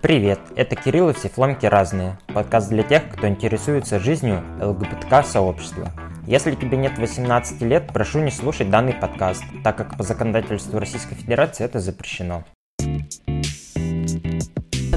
Привет, это Кирилл и все фломки разные. Подкаст для тех, кто интересуется жизнью ЛГБТК-сообщества. Если тебе нет 18 лет, прошу не слушать данный подкаст, так как по законодательству Российской Федерации это запрещено.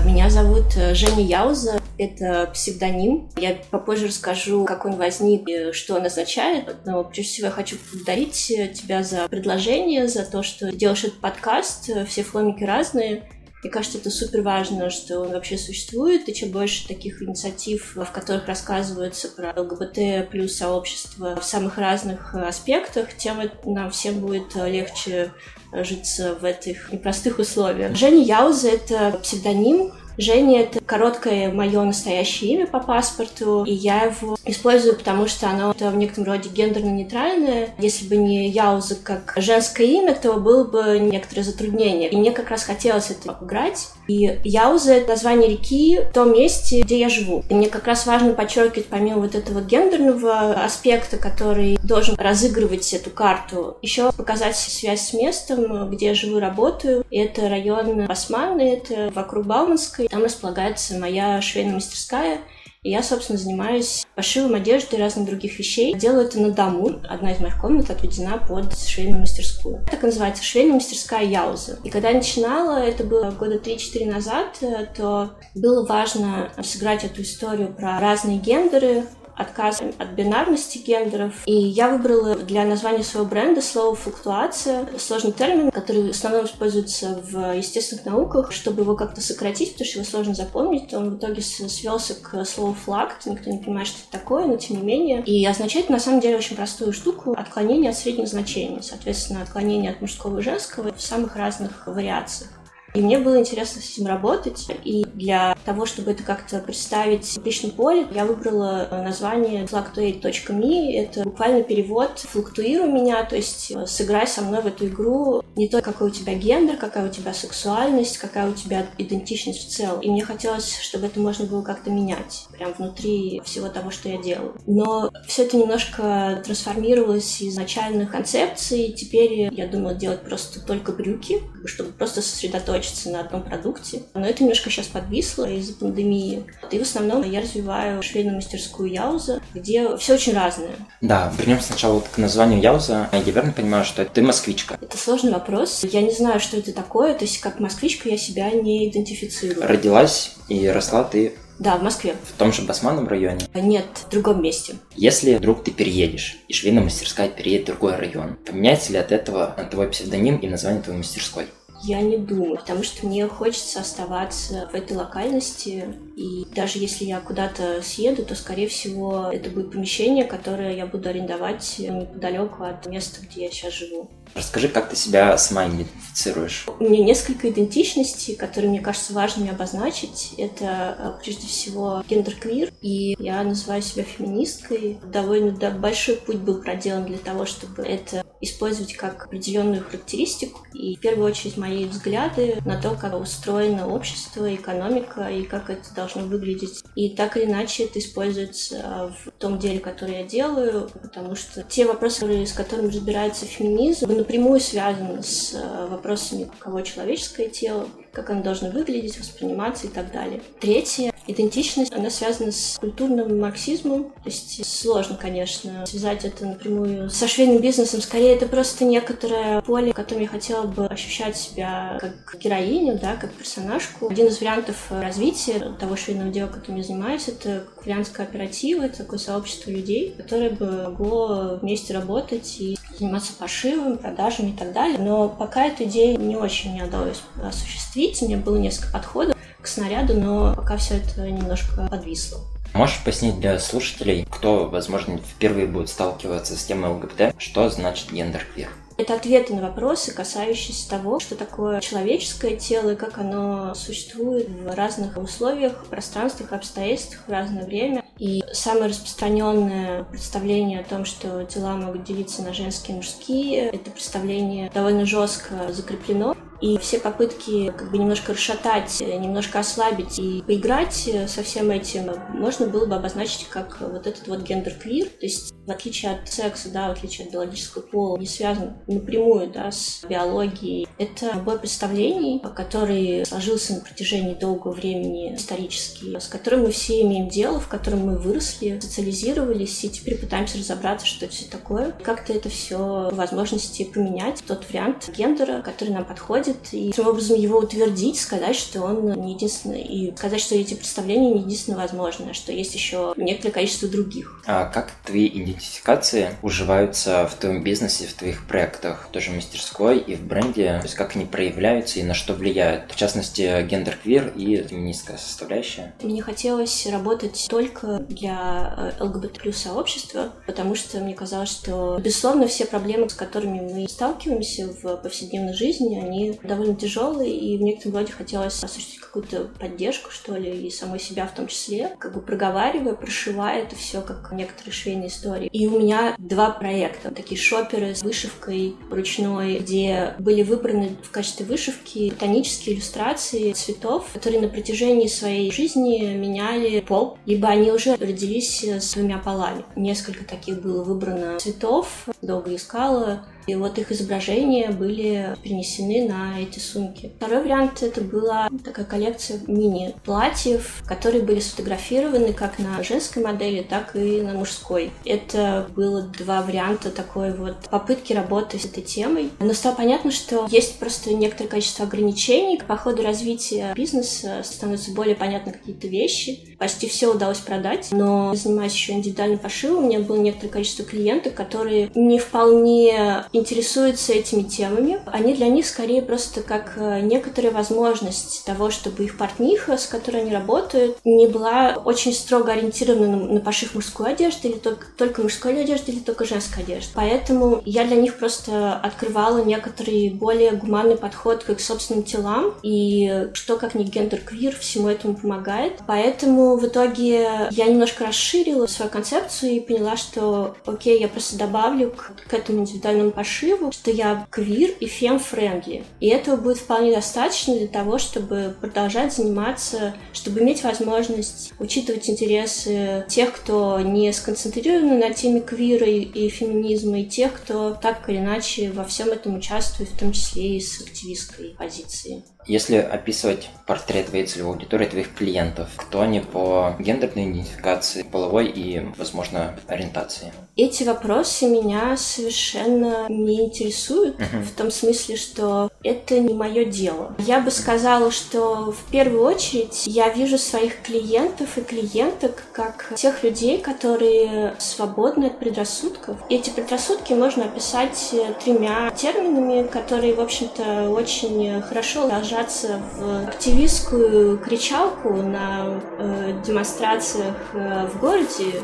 Меня зовут э, Женя Яуза, это псевдоним. Я попозже расскажу, как он возник и что он означает. Но прежде всего я хочу поблагодарить э, тебя за предложение, за то, что делаешь этот подкаст. Все фломики разные. Мне кажется, это супер важно, что он вообще существует, и чем больше таких инициатив, в которых рассказывается про ЛГБТ плюс сообщество в самых разных аспектах, тем нам всем будет легче житься в этих непростых условиях. Женя Яуза — это псевдоним, Женя — это короткое мое настоящее имя по паспорту, и я его использую, потому что оно в некотором роде гендерно-нейтральное. Если бы не Яуза как женское имя, то было бы некоторое затруднение. И мне как раз хотелось это обыграть. И Яуза — это название реки в том месте, где я живу. И мне как раз важно подчеркивать, помимо вот этого гендерного аспекта, который должен разыгрывать эту карту, еще показать связь с местом, где я живу работаю. И это район Басманный, это вокруг Бауманской. Там располагается моя швейная мастерская, и я, собственно, занимаюсь пошивом одежды и разных других вещей. Делаю это на дому. Одна из моих комнат отведена под швейную мастерскую. Так называется швейная мастерская Яуза. И когда я начинала, это было года 3-4 назад, э, то было важно сыграть эту историю про разные гендеры, отказ от бинарности гендеров. И я выбрала для названия своего бренда слово «флуктуация». Сложный термин, который в основном используется в естественных науках, чтобы его как-то сократить, потому что его сложно запомнить. Он в итоге свелся к слову «флакт». Никто не понимает, что это такое, но тем не менее. И означает, на самом деле, очень простую штуку — отклонение от средних значений. Соответственно, отклонение от мужского и женского в самых разных вариациях. И мне было интересно с этим работать. И для того, чтобы это как-то представить в публичном поле, я выбрала название fluctuate.me. Это буквально перевод «флуктуируй меня», то есть э, сыграй со мной в эту игру не то, какой у тебя гендер, какая у тебя сексуальность, какая у тебя идентичность в целом. И мне хотелось, чтобы это можно было как-то менять, прям внутри всего того, что я делаю. Но все это немножко трансформировалось из начальных концепций. Теперь я думаю делать просто только брюки, чтобы просто сосредоточиться сосредоточиться на одном продукте. Но это немножко сейчас подвисло из-за пандемии. И в основном я развиваю швейную мастерскую Яуза, где все очень разное. Да, вернем сначала вот к названию Яуза. Я верно понимаю, что ты москвичка? Это сложный вопрос. Я не знаю, что это такое. То есть как москвичка я себя не идентифицирую. Родилась и росла ты да, в Москве. В том же Басманном районе? Нет, в другом месте. Если вдруг ты переедешь, и швейная мастерская переедет в другой район, поменяется ли от этого твой псевдоним и название твоей мастерской? Я не думаю, потому что мне хочется оставаться в этой локальности. И даже если я куда-то съеду, то, скорее всего, это будет помещение, которое я буду арендовать неподалеку от места, где я сейчас живу. Расскажи, как ты себя сама идентифицируешь? У меня несколько идентичностей, которые, мне кажется, важными обозначить. Это, э, прежде всего, гендер-квир, и я называю себя феминисткой. Довольно да, большой путь был проделан для того, чтобы это использовать как определенную характеристику. И в первую очередь мои взгляды на то, как устроено общество, экономика и как это должно выглядеть. И так или иначе это используется в том деле, которое я делаю, потому что те вопросы, с которыми разбирается феминизм, напрямую связаны с э, вопросами, каково человеческое тело, как оно должно выглядеть, восприниматься и так далее. Третье идентичность, она связана с культурным марксизмом. То есть сложно, конечно, связать это напрямую со швейным бизнесом. Скорее, это просто некоторое поле, в котором я хотела бы ощущать себя как героиню, да, как персонажку. Один из вариантов развития того швейного дела, которым я занимаюсь, это вариант кооператива, это такое сообщество людей, которое бы могло вместе работать и заниматься пошивом, продажами и так далее. Но пока эту идею не очень мне удалось осуществить. У меня было несколько подходов к снаряду, но пока все это немножко подвисло. Можешь пояснить для слушателей, кто, возможно, впервые будет сталкиваться с темой ЛГБТ, что значит гендер-квир? Это ответы на вопросы, касающиеся того, что такое человеческое тело и как оно существует в разных условиях, пространствах, обстоятельствах в разное время. И самое распространенное представление о том, что тела могут делиться на женские и мужские, это представление довольно жестко закреплено И все попытки как бы немножко расшатать, немножко ослабить и поиграть со всем этим можно было бы обозначить как вот этот вот гендер-квир. То есть в отличие от секса, да, в отличие от биологического пола, не связан напрямую да, с биологией. Это набор представлений, который сложился на протяжении долгого времени исторически, с которым мы все имеем дело, в котором мы выросли, социализировались, и теперь пытаемся разобраться, что это все такое. Как-то это все возможности поменять, тот вариант гендера, который нам подходит, и таким образом его утвердить, сказать, что он не единственный, и сказать, что эти представления не единственно возможное, что есть еще некоторое количество других. А как твои идентификации уживаются в твоем бизнесе, в твоих проектах, тоже в мастерской и в бренде? То есть как они проявляются и на что влияют? В частности, гендер-квир и феминистская составляющая. Мне хотелось работать только для э, ЛГБТ плюс сообщества, потому что мне казалось, что, безусловно, все проблемы, с которыми мы сталкиваемся в повседневной жизни, они довольно тяжелые, и в некотором роде хотелось осуществить какую-то поддержку, что ли, и самой себя в том числе, как бы проговаривая, прошивая это все как некоторые швейные истории. И у меня два проекта, такие шоперы с вышивкой ручной, где были выбраны в качестве вышивки ботанические иллюстрации цветов, которые на протяжении своей жизни меняли пол, либо они уже родились с двумя полами. Несколько таких было выбрано цветов, долго искала, и вот их изображения были перенесены на эти сумки. Второй вариант это была такая коллекция мини-платьев, которые были сфотографированы как на женской модели, так и на мужской. Это было два варианта такой вот попытки работы с этой темой. Но стало понятно, что есть просто некоторое количество ограничений. По ходу развития бизнеса становятся более понятны какие-то вещи. Почти все удалось продать, но занимаясь еще индивидуальным пошивом, у меня было некоторое количество клиентов, которые не вполне интересуются этими темами. Они для них скорее просто как э, некоторая возможность того, чтобы их портниха, с которой они работают, не была очень строго ориентирована на, на пошив мужской одежды или только, только мужской одежды или только женской одежды. Поэтому я для них просто открывала некоторый более гуманный подход к их собственным телам и что как не гендер-квир всему этому помогает. Поэтому в итоге я немножко расширила свою концепцию и поняла, что окей, я просто добавлю к, к этому индивидуальному пошиву, что я квир и фем- friendly. И этого будет вполне достаточно для того, чтобы продолжать заниматься, чтобы иметь возможность учитывать интересы тех, кто не сконцентрирован на теме квира и феминизма, и тех, кто так или иначе во всем этом участвует, в том числе и с активистской позиции. Если описывать портрет твоей целевой аудитории, твоих клиентов, кто они по гендерной идентификации, половой и, возможно, ориентации? Эти вопросы меня совершенно не интересуют, uh-huh. в том смысле, что это не мое дело. Я бы сказала, что в первую очередь я вижу своих клиентов и клиенток как тех людей, которые свободны от предрассудков. Эти предрассудки можно описать тремя терминами, которые, в общем-то, очень хорошо ложатся ложатся в активистскую кричалку на э, демонстрациях э, в городе.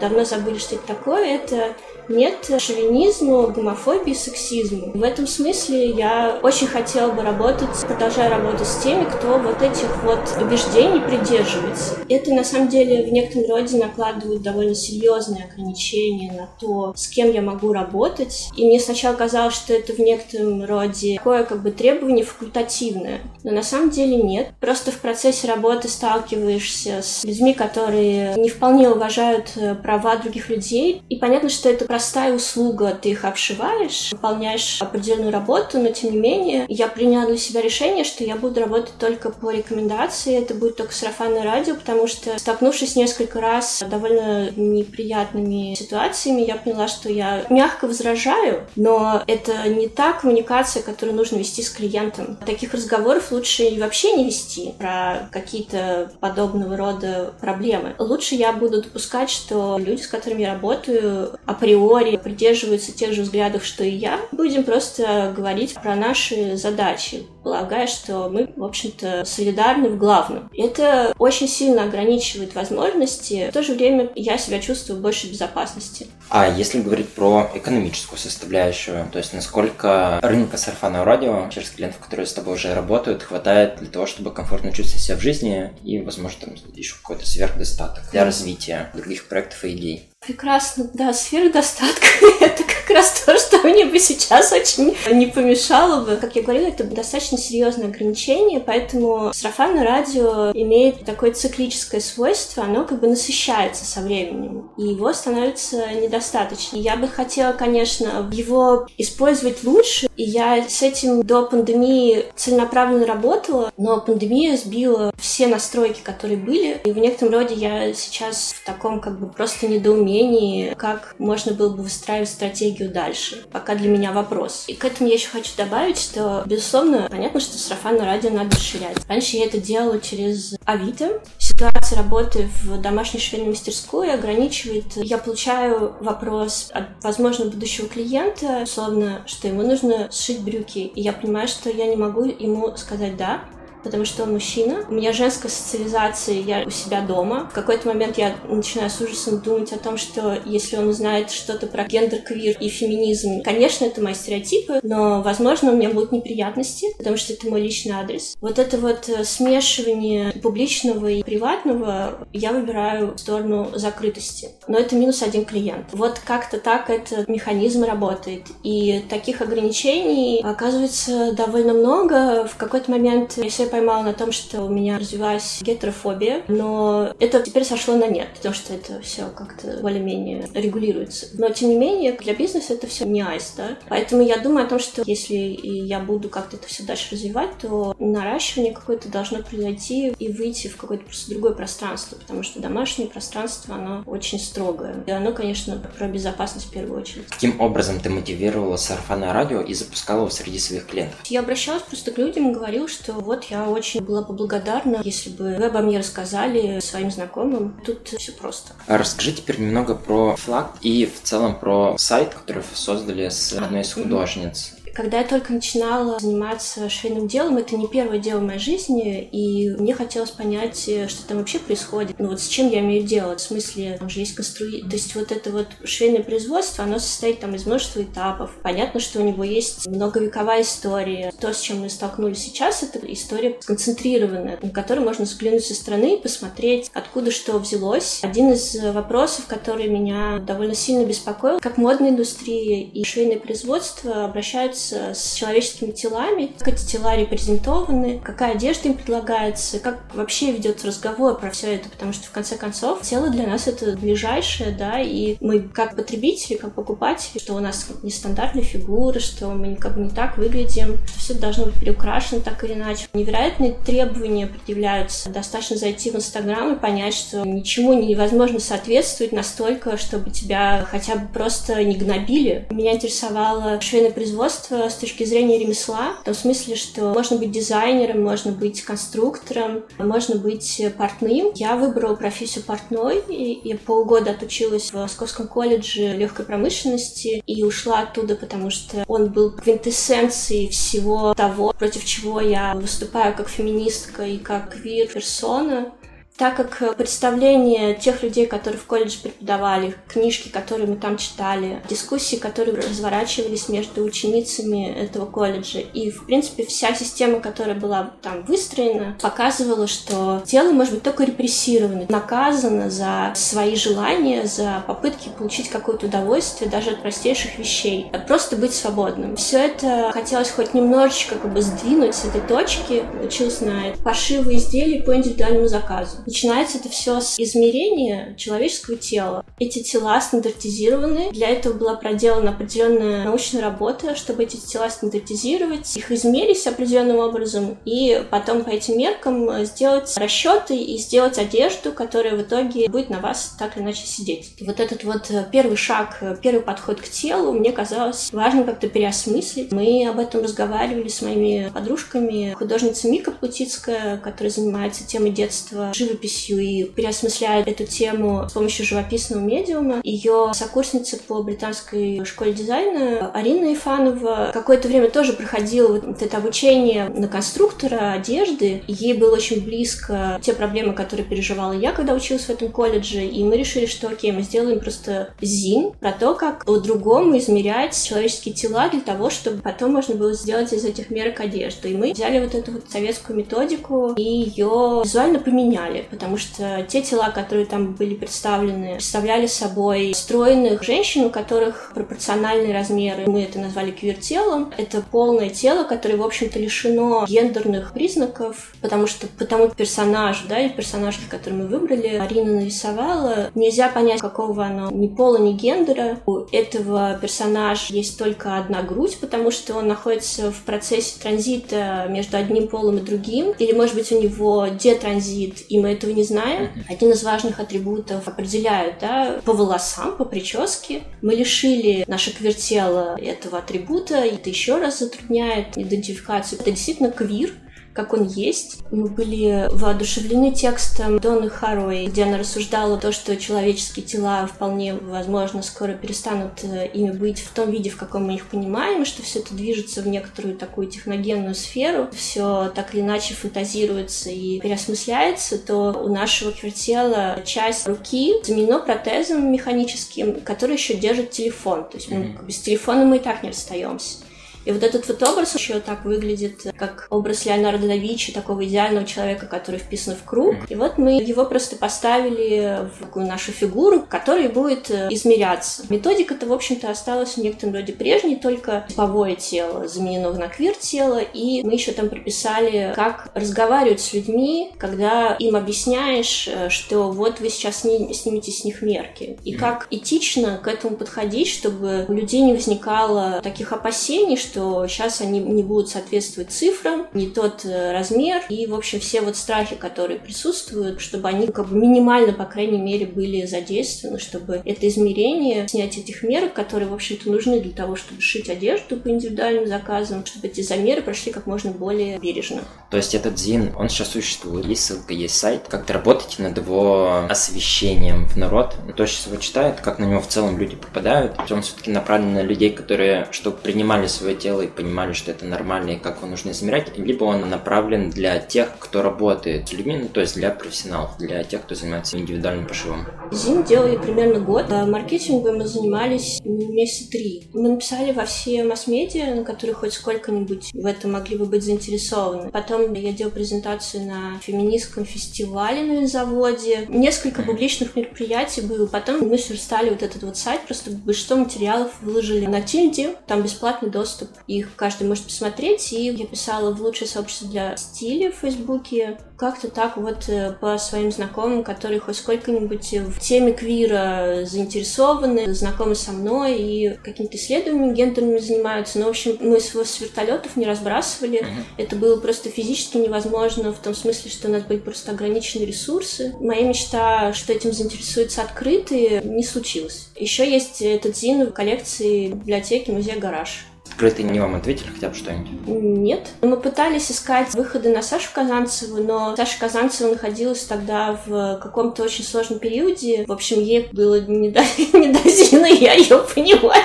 Давно забыли, что это такое. Это нет шовинизму, гомофобии, сексизму. В этом смысле я очень хотела бы работать, продолжая работать с теми, кто вот этих вот убеждений придерживается. Это на самом деле в некотором роде накладывает довольно серьезные ограничения на то, с кем я могу работать. И мне сначала казалось, что это в некотором роде такое как бы требование факультативное. Но на самом деле нет. Просто в процессе работы сталкиваешься с людьми, которые не вполне уважают э, права других людей. И понятно, что это простая услуга, ты их обшиваешь, выполняешь определенную работу, но тем не менее я приняла для себя решение, что я буду работать только по рекомендации, это будет только сарафанное радио, потому что столкнувшись несколько раз с довольно неприятными ситуациями, я поняла, что я мягко возражаю, но это не та коммуникация, которую нужно вести с клиентом. Таких разговоров лучше и вообще не вести про какие-то подобного рода проблемы. Лучше я буду допускать, что люди, с которыми я работаю, априори априори придерживаются тех же взглядов, что и я, будем просто говорить про наши задачи, полагая, что мы, в общем-то, солидарны в главном. Это очень сильно ограничивает возможности, в то же время я себя чувствую в большей безопасности. А если говорить про экономическую составляющую, то есть насколько рынка сарафанного радио через клиентов, которые с тобой уже работают, хватает для того, чтобы комфортно чувствовать себя в жизни и, возможно, там еще какой-то сверхдостаток для развития других проектов и идей? Прекрасно, да, сфера достатка — это как раз то, что мне бы сейчас очень не помешало бы. Как я говорила, это достаточно серьезное ограничение, поэтому сарафанное радио имеет такое циклическое свойство, оно как бы насыщается со временем, и его становится недостаточно. Я бы хотела, конечно, его использовать лучше, и я с этим до пандемии целенаправленно работала, но пандемия сбила все настройки, которые были, и в некотором роде я сейчас в таком как бы просто недоумении, как можно было бы выстраивать стратегию дальше. Пока для меня вопрос. И к этому я еще хочу добавить, что, безусловно, понятно, что сарафанное радио надо расширять. Раньше я это делала через Авито. Ситуация работы в домашней швейной мастерской ограничивает. Я получаю вопрос от, возможно, будущего клиента, условно, что ему нужно сшить брюки. И я понимаю, что я не могу ему сказать «да», потому что он мужчина. У меня женская социализация, я у себя дома. В какой-то момент я начинаю с ужасом думать о том, что если он узнает что-то про гендер, квир и феминизм, конечно, это мои стереотипы, но, возможно, у меня будут неприятности, потому что это мой личный адрес. Вот это вот э, смешивание публичного и приватного я выбираю в сторону закрытости. Но это минус один клиент. Вот как-то так этот механизм работает. И таких ограничений оказывается довольно много. В какой-то момент, если поймала на том, что у меня развивалась гетерофобия, но это теперь сошло на нет, потому что это все как-то более-менее регулируется. Но, тем не менее, для бизнеса это все не айс, да? Поэтому я думаю о том, что если я буду как-то это все дальше развивать, то наращивание какое-то должно произойти и выйти в какое-то просто другое пространство, потому что домашнее пространство, оно очень строгое. И оно, конечно, про безопасность в первую очередь. Каким образом ты мотивировала сарафанное радио и запускала его среди своих клиентов? Я обращалась просто к людям и говорила, что вот я очень была бы благодарна, если бы вы обо мне рассказали своим знакомым. Тут все просто. А расскажи теперь немного про флаг и в целом про сайт, который вы создали с одной из художниц. Когда я только начинала заниматься швейным делом, это не первое дело в моей жизни, и мне хотелось понять, что там вообще происходит. Ну вот с чем я имею дело? В смысле, там же есть конструи... То есть вот это вот швейное производство, оно состоит там из множества этапов. Понятно, что у него есть многовековая история. То, с чем мы столкнулись сейчас, это история сконцентрированная, на которую можно взглянуть со стороны и посмотреть, откуда что взялось. Один из вопросов, который меня довольно сильно беспокоил, как модная индустрия и швейное производство обращаются с человеческими телами, как эти тела репрезентованы, какая одежда им предлагается, как вообще ведется разговор про все это, потому что в конце концов тело для нас это ближайшее, да, и мы как потребители, как покупатели, что у нас нестандартная фигура, что мы как бы не так выглядим, что все должно быть переукрашено так или иначе. Невероятные требования предъявляются. Достаточно зайти в Инстаграм и понять, что ничему невозможно соответствовать настолько, чтобы тебя хотя бы просто не гнобили. Меня интересовало швейное производство, с точки зрения ремесла, в том смысле, что можно быть дизайнером, можно быть конструктором, можно быть портным. Я выбрала профессию портной, и я полгода отучилась в Московском колледже легкой промышленности и ушла оттуда, потому что он был квинтэссенцией всего того, против чего я выступаю как феминистка и как квир-персона так как представление тех людей, которые в колледже преподавали, книжки, которые мы там читали, дискуссии, которые разворачивались между ученицами этого колледжа, и, в принципе, вся система, которая была там выстроена, показывала, что тело может быть только репрессировано, наказано за свои желания, за попытки получить какое-то удовольствие даже от простейших вещей, просто быть свободным. Все это хотелось хоть немножечко как бы сдвинуть с этой точки, училась на пошивы изделий по индивидуальному заказу. Начинается это все с измерения человеческого тела. Эти тела стандартизированы. Для этого была проделана определенная научная работа, чтобы эти тела стандартизировать, их измерить определенным образом, и потом по этим меркам сделать расчеты и сделать одежду, которая в итоге будет на вас так или иначе сидеть. Вот этот вот первый шаг, первый подход к телу, мне казалось важно как-то переосмыслить. Мы об этом разговаривали с моими подружками. Художница Мика Плутицкая, которая занимается темой детства, живо живописью и переосмысляет эту тему с помощью живописного медиума. Ее сокурсница по британской школе дизайна Арина Ифанова какое-то время тоже проходила вот это обучение на конструктора одежды. Ей было очень близко те проблемы, которые переживала я, когда училась в этом колледже, и мы решили, что окей, мы сделаем просто зин про то, как по-другому измерять человеческие тела для того, чтобы потом можно было сделать из этих мерок одежду. И мы взяли вот эту вот советскую методику и ее визуально поменяли. Потому что те тела, которые там были представлены, представляли собой стройных женщин, у которых пропорциональные размеры. Мы это назвали квир-телом. Это полное тело, которое, в общем-то, лишено гендерных признаков, потому что потому персонаж, да, и персонаж, который мы выбрали, Арина нарисовала, нельзя понять, какого оно ни пола, ни гендера. У этого персонажа есть только одна грудь, потому что он находится в процессе транзита между одним полом и другим. Или, может быть, у него детранзит, и мы этого не знаем. Один из важных атрибутов определяют, да, по волосам, по прическе. Мы лишили наше квиртело этого атрибута, и это еще раз затрудняет идентификацию. Это действительно квир, как он есть. Мы были воодушевлены текстом Донны Харой, где она рассуждала то, что человеческие тела вполне возможно скоро перестанут э, ими быть в том виде, в каком мы их понимаем, и что все это движется в некоторую такую техногенную сферу, все так или иначе фантазируется и переосмысляется, то у нашего квартела часть руки заменена протезом механическим, который еще держит телефон. То есть мы, mm-hmm. без телефона мы и так не расстаемся. И вот этот вот образ еще так выглядит, как образ Леонардо да Винчи, такого идеального человека, который вписан в круг. И вот мы его просто поставили в такую нашу фигуру, которая будет э, измеряться. Методика-то, в общем-то, осталась в некотором роде прежней, только типовое тело заменено на квир-тело, и мы еще там прописали, как разговаривать с людьми, когда им объясняешь, э, что вот вы сейчас снимете с них мерки. И как этично к этому подходить, чтобы у людей не возникало таких опасений, что что сейчас они не будут соответствовать цифрам, не тот э, размер, и, в общем, все вот страхи, которые присутствуют, чтобы они как бы минимально, по крайней мере, были задействованы, чтобы это измерение, снять этих мерок, которые, в общем-то, нужны для того, чтобы шить одежду по индивидуальным заказам, чтобы эти замеры прошли как можно более бережно. То есть этот ЗИН, он сейчас существует, есть ссылка, есть сайт. Как-то работаете над его освещением в народ? То есть его читают, как на него в целом люди попадают? Он все-таки направлен на людей, которые, чтобы принимали свое тело и понимали, что это нормально и как его нужно измерять, либо он направлен для тех, кто работает с людьми, ну, то есть для профессионалов, для тех, кто занимается индивидуальным пошивом. Зим делали примерно год. А маркетингом мы занимались месяца три. Мы написали во все масс-медиа, на которые хоть сколько-нибудь в этом могли бы быть заинтересованы. Потом я делала презентацию на феминистском фестивале на заводе. Несколько публичных мероприятий было. Потом мы сверстали вот этот вот сайт, просто большинство материалов выложили на Тильде, там бесплатный доступ их каждый может посмотреть. И я писала в лучшее сообщество для стиля в Фейсбуке. Как-то так вот э, по своим знакомым, которые хоть сколько-нибудь в теме квира заинтересованы, знакомы со мной и какими-то исследованиями гендерными занимаются. Но, в общем, мы его с вертолетов не разбрасывали. Это было просто физически невозможно в том смысле, что у нас были просто ограниченные ресурсы. Моя мечта, что этим заинтересуются открытые, не случилось. Еще есть этот зин в коллекции библиотеки музея «Гараж». Открытые не вам ответили хотя бы что-нибудь? Нет. Мы пытались искать выходы на Сашу Казанцеву, но Саша Казанцева находилась тогда в каком-то очень сложном периоде. В общем, ей было не до, не до Зины, я ее понимаю.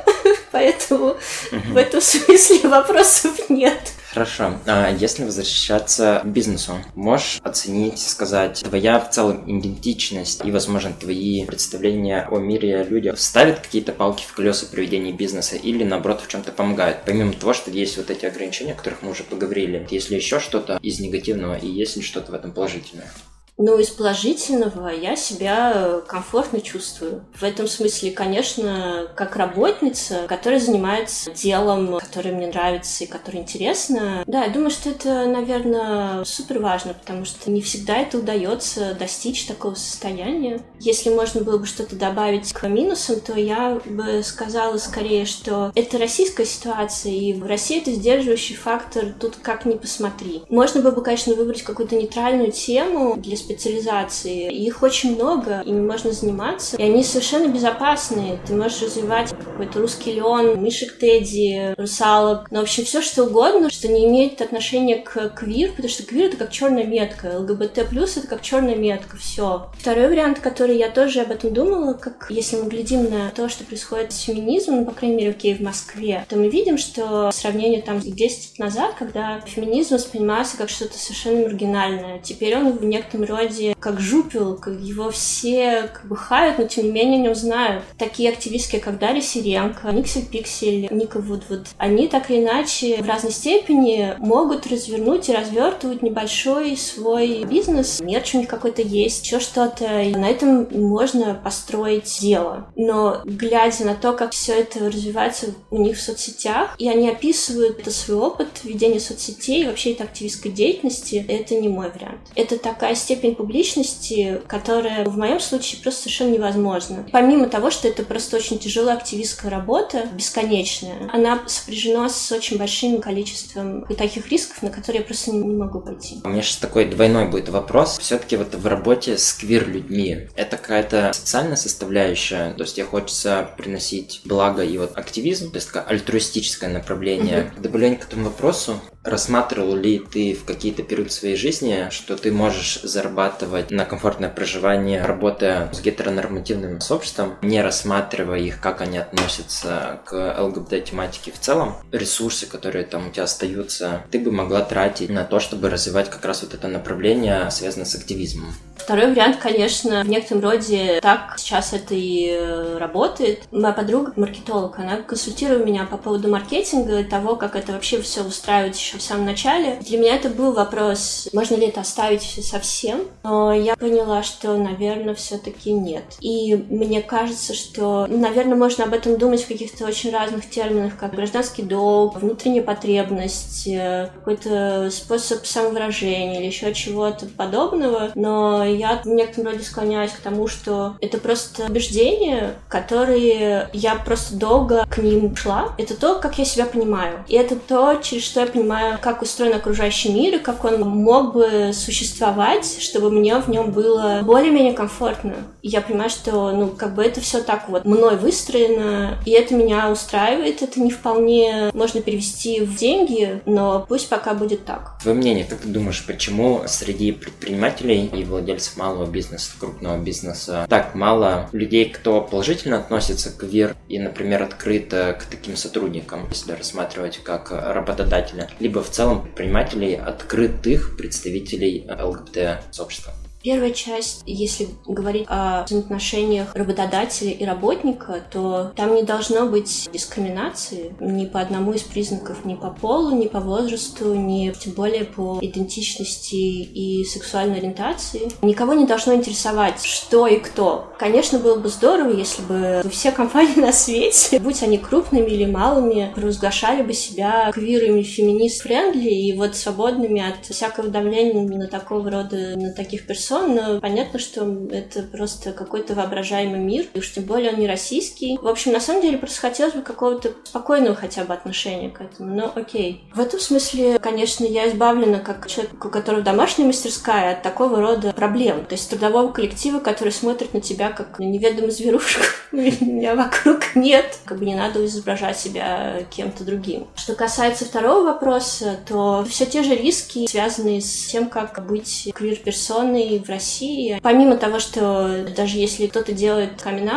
Поэтому в этом смысле вопросов нет. Хорошо. А если возвращаться к бизнесу, можешь оценить, сказать, твоя в целом идентичность и, возможно, твои представления о мире о людях ставят какие-то палки в колеса проведения бизнеса или, наоборот, в чем-то помогают? Помимо того, что есть вот эти ограничения, о которых мы уже поговорили, есть ли еще что-то из негативного и есть ли что-то в этом положительное? Ну, из положительного я себя комфортно чувствую. В этом смысле, конечно, как работница, которая занимается делом, которое мне нравится и которое интересно. Да, я думаю, что это, наверное, супер важно, потому что не всегда это удается достичь такого состояния. Если можно было бы что-то добавить к минусам, то я бы сказала скорее, что это российская ситуация, и в России это сдерживающий фактор тут как ни посмотри. Можно было бы, конечно, выбрать какую-то нейтральную тему для специализации. Их очень много, ими можно заниматься. И они совершенно безопасные. Ты можешь развивать какой-то русский леон, мышек Тедди, русалок. Ну, в общем, все что угодно, что не имеет отношения к квир, потому что квир — это как черная метка. ЛГБТ плюс — это как черная метка. Все. Второй вариант, который я тоже об этом думала, как если мы глядим на то, что происходит с феминизмом, ну, по крайней мере, окей, в Москве, то мы видим, что сравнение там 10 лет назад, когда феминизм воспринимался как что-то совершенно маргинальное, теперь он в некотором роде как жупил, как его все как бы хают, но тем не менее о нем знают. Такие активистки, как Дарья Сиренко, Никсель Пиксель, Ника Вудвуд, они так или иначе в разной степени могут развернуть и развертывать небольшой свой бизнес. Мерч у них какой-то есть, еще что-то. И на этом можно построить дело. Но глядя на то, как все это развивается у них в соцсетях, и они описывают это свой опыт ведения соцсетей, вообще это активистской деятельности, это не мой вариант. Это такая степень публичности, которая в моем случае просто совершенно невозможна. Помимо того, что это просто очень тяжелая активистская работа, бесконечная, она сопряжена с очень большим количеством таких рисков, на которые я просто не могу пойти. У меня сейчас такой двойной будет вопрос. Все-таки вот в работе с квир-людьми это какая-то социальная составляющая, то есть тебе хочется приносить благо и вот активизм, то есть такое альтруистическое направление. Mm-hmm. Добавление к этому вопросу, Рассматривал ли ты в какие-то периоды своей жизни, что ты можешь зарабатывать на комфортное проживание, работая с гетеронормативным сообществом, не рассматривая их, как они относятся к ЛГБТ-тематике в целом? Ресурсы, которые там у тебя остаются, ты бы могла тратить на то, чтобы развивать как раз вот это направление, связанное с активизмом? Второй вариант, конечно, в некотором роде так сейчас это и э, работает. Моя подруга, маркетолог, она консультирует меня по поводу маркетинга и того, как это вообще все устраивать еще в самом начале. Для меня это был вопрос, можно ли это оставить совсем, но я поняла, что, наверное, все-таки нет. И мне кажется, что, наверное, можно об этом думать в каких-то очень разных терминах, как гражданский долг, внутренняя потребность, э, какой-то способ самовыражения или еще чего-то подобного, но я в некотором роде склоняюсь к тому, что это просто убеждения, которые я просто долго к ним шла. Это то, как я себя понимаю. И это то, через что я понимаю, как устроен окружающий мир, и как он мог бы существовать, чтобы мне в нем было более-менее комфортно. И я понимаю, что, ну, как бы это все так вот мной выстроено, и это меня устраивает. Это не вполне можно перевести в деньги, но пусть пока будет так. Твое мнение, как ты думаешь, почему среди предпринимателей и владельцев малого бизнеса, крупного бизнеса. Так мало людей, кто положительно относится к ВИР и, например, открыто к таким сотрудникам, если рассматривать как работодателя, либо в целом предпринимателей, открытых представителей ЛГБТ-сообщества. Первая часть, если говорить о взаимоотношениях работодателя и работника, то там не должно быть дискриминации ни по одному из признаков, ни по полу, ни по возрасту, ни тем более по идентичности и сексуальной ориентации. Никого не должно интересовать, что и кто. Конечно, было бы здорово, если бы все компании на свете, будь они крупными или малыми, провозглашали бы себя квирами, феминист-френдли и вот свободными от всякого давления на такого рода, на таких персон сон, но понятно, что это просто какой-то воображаемый мир, и уж тем более он не российский. В общем, на самом деле просто хотелось бы какого-то спокойного хотя бы отношения к этому, но окей. В этом смысле, конечно, я избавлена как человек, у которого домашняя мастерская от такого рода проблем. То есть трудового коллектива, который смотрит на тебя как на неведомую зверушку. Меня вокруг нет. Как бы не надо изображать себя кем-то другим. Что касается второго вопроса, то все те же риски, связанные с тем, как быть квир-персоной в России. Помимо того, что даже если кто-то делает камин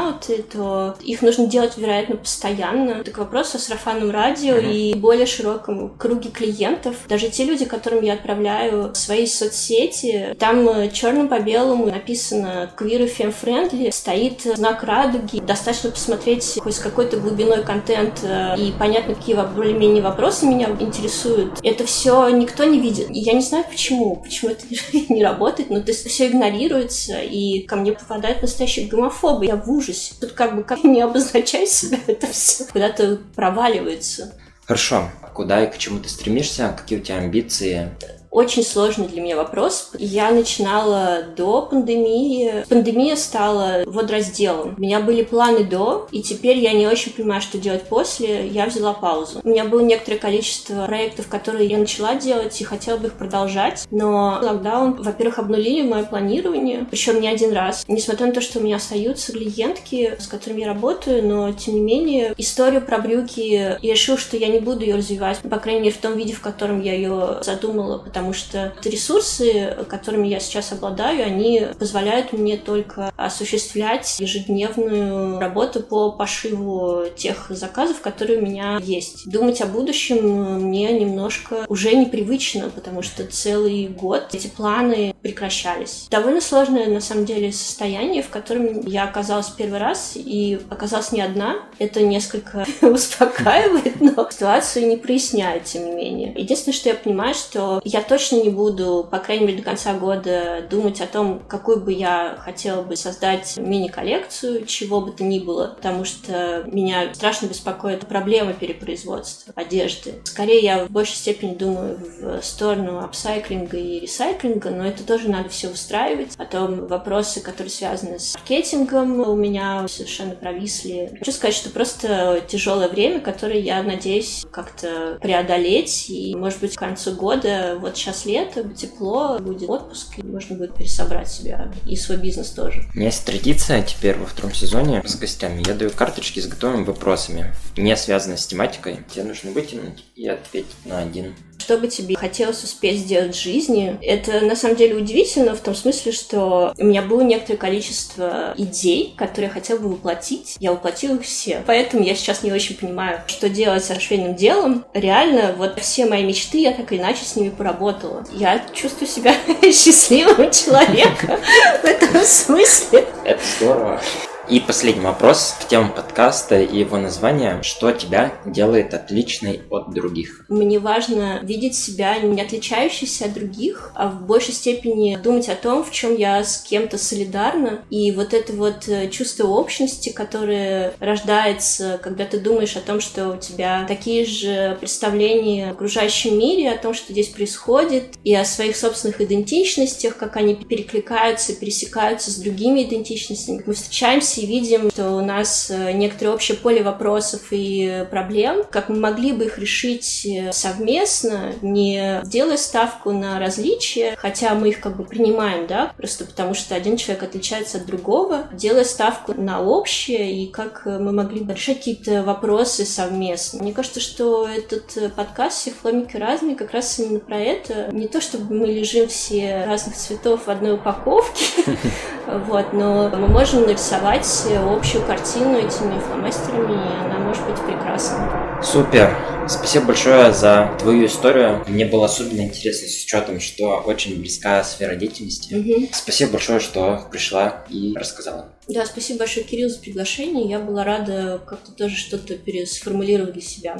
то их нужно делать, вероятно, постоянно. Так вопрос о сарафанном радио mm-hmm. и более широком круге клиентов. Даже те люди, которым я отправляю свои соцсети, там э, черным по белому написано queer и friendly, стоит знак радуги. Достаточно посмотреть хоть с какой-то глубиной контент э, и понятно, какие более-менее вопросы меня интересуют. Это все никто не видит. Я не знаю почему, почему это не работает, но то есть все игнорируется, и ко мне попадают настоящие гомофобы. Я в ужасе. Тут как бы как не обозначай себя, это все куда-то проваливается. Хорошо. Куда и к чему ты стремишься? Какие у тебя амбиции? Очень сложный для меня вопрос. Я начинала до пандемии. Пандемия стала водоразделом. У меня были планы до, и теперь я не очень понимаю, что делать после. Я взяла паузу. У меня было некоторое количество проектов, которые я начала делать и хотела бы их продолжать, но локдаун, во-первых, обнулили мое планирование, причем не один раз. Несмотря на то, что у меня остаются клиентки, с которыми я работаю, но тем не менее историю про брюки я решила, что я не буду ее развивать, по крайней мере в том виде, в котором я ее задумала, потому потому что ресурсы, которыми я сейчас обладаю, они позволяют мне только осуществлять ежедневную работу по пошиву тех заказов, которые у меня есть. Думать о будущем мне немножко уже непривычно, потому что целый год эти планы прекращались. Довольно сложное, на самом деле, состояние, в котором я оказалась первый раз, и оказалась не одна. Это несколько успокаивает, но ситуацию не проясняет, тем не менее. Единственное, что я понимаю, что я точно не буду, по крайней мере, до конца года думать о том, какую бы я хотела бы создать мини-коллекцию, чего бы то ни было, потому что меня страшно беспокоит проблема перепроизводства одежды. Скорее, я в большей степени думаю в сторону апсайклинга и ресайклинга, но это тоже надо все устраивать. Потом вопросы, которые связаны с маркетингом, у меня совершенно провисли. Хочу сказать, что просто тяжелое время, которое я надеюсь как-то преодолеть. И, может быть, к концу года, вот сейчас лето, тепло, будет отпуск, и можно будет пересобрать себя и свой бизнес тоже. У меня есть традиция теперь во втором сезоне с гостями. Я даю карточки с готовыми вопросами, не связанные с тематикой. Тебе нужно вытянуть и ответить на один что бы тебе хотелось успеть сделать в жизни? Это на самом деле удивительно в том смысле, что у меня было некоторое количество идей, которые я хотела бы воплотить. Я воплотила их все. Поэтому я сейчас не очень понимаю, что делать со швейным делом. Реально, вот все мои мечты, я так или иначе с ними поработала. Я чувствую себя счастливым человеком в этом смысле. Это здорово. И последний вопрос в тему подкаста и его названия. Что тебя делает отличной от других? Мне важно видеть себя не отличающейся от других, а в большей степени думать о том, в чем я с кем-то солидарна. И вот это вот э, чувство общности, которое рождается, когда ты думаешь о том, что у тебя такие же представления о окружающем мире, о том, что здесь происходит, и о своих собственных идентичностях, как они перекликаются, пересекаются с другими идентичностями. Мы встречаемся и видим, что у нас э, некоторое общее поле вопросов и проблем, как мы могли бы их решить э, совместно, не делая ставку на различия, хотя мы их как бы принимаем, да, просто потому что один человек отличается от другого, делая ставку на общее и как мы могли бы решать какие-то вопросы совместно. Мне кажется, что этот подкаст «Все фломики разные» как раз именно про это. Не то, чтобы мы лежим все разных цветов в одной упаковке, вот, но мы можем нарисовать передать общую картину этими фломастерами, и она может быть прекрасна. Супер! Спасибо большое за твою историю. Мне было особенно интересно с учетом, что очень близка сфера деятельности. Угу. Спасибо большое, что пришла и рассказала. Да, спасибо большое, Кирилл, за приглашение. Я была рада как-то тоже что-то пересформулировать для себя.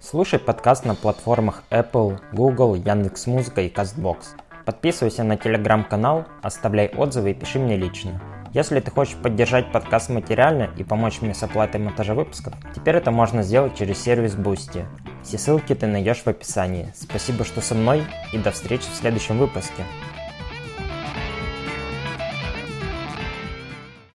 Слушай подкаст на платформах Apple, Google, Яндекс.Музыка и CastBox. Подписывайся на телеграм-канал, оставляй отзывы и пиши мне лично. Если ты хочешь поддержать подкаст материально и помочь мне с оплатой монтажа выпусков, теперь это можно сделать через сервис Boosty. Все ссылки ты найдешь в описании. Спасибо, что со мной и до встречи в следующем выпуске.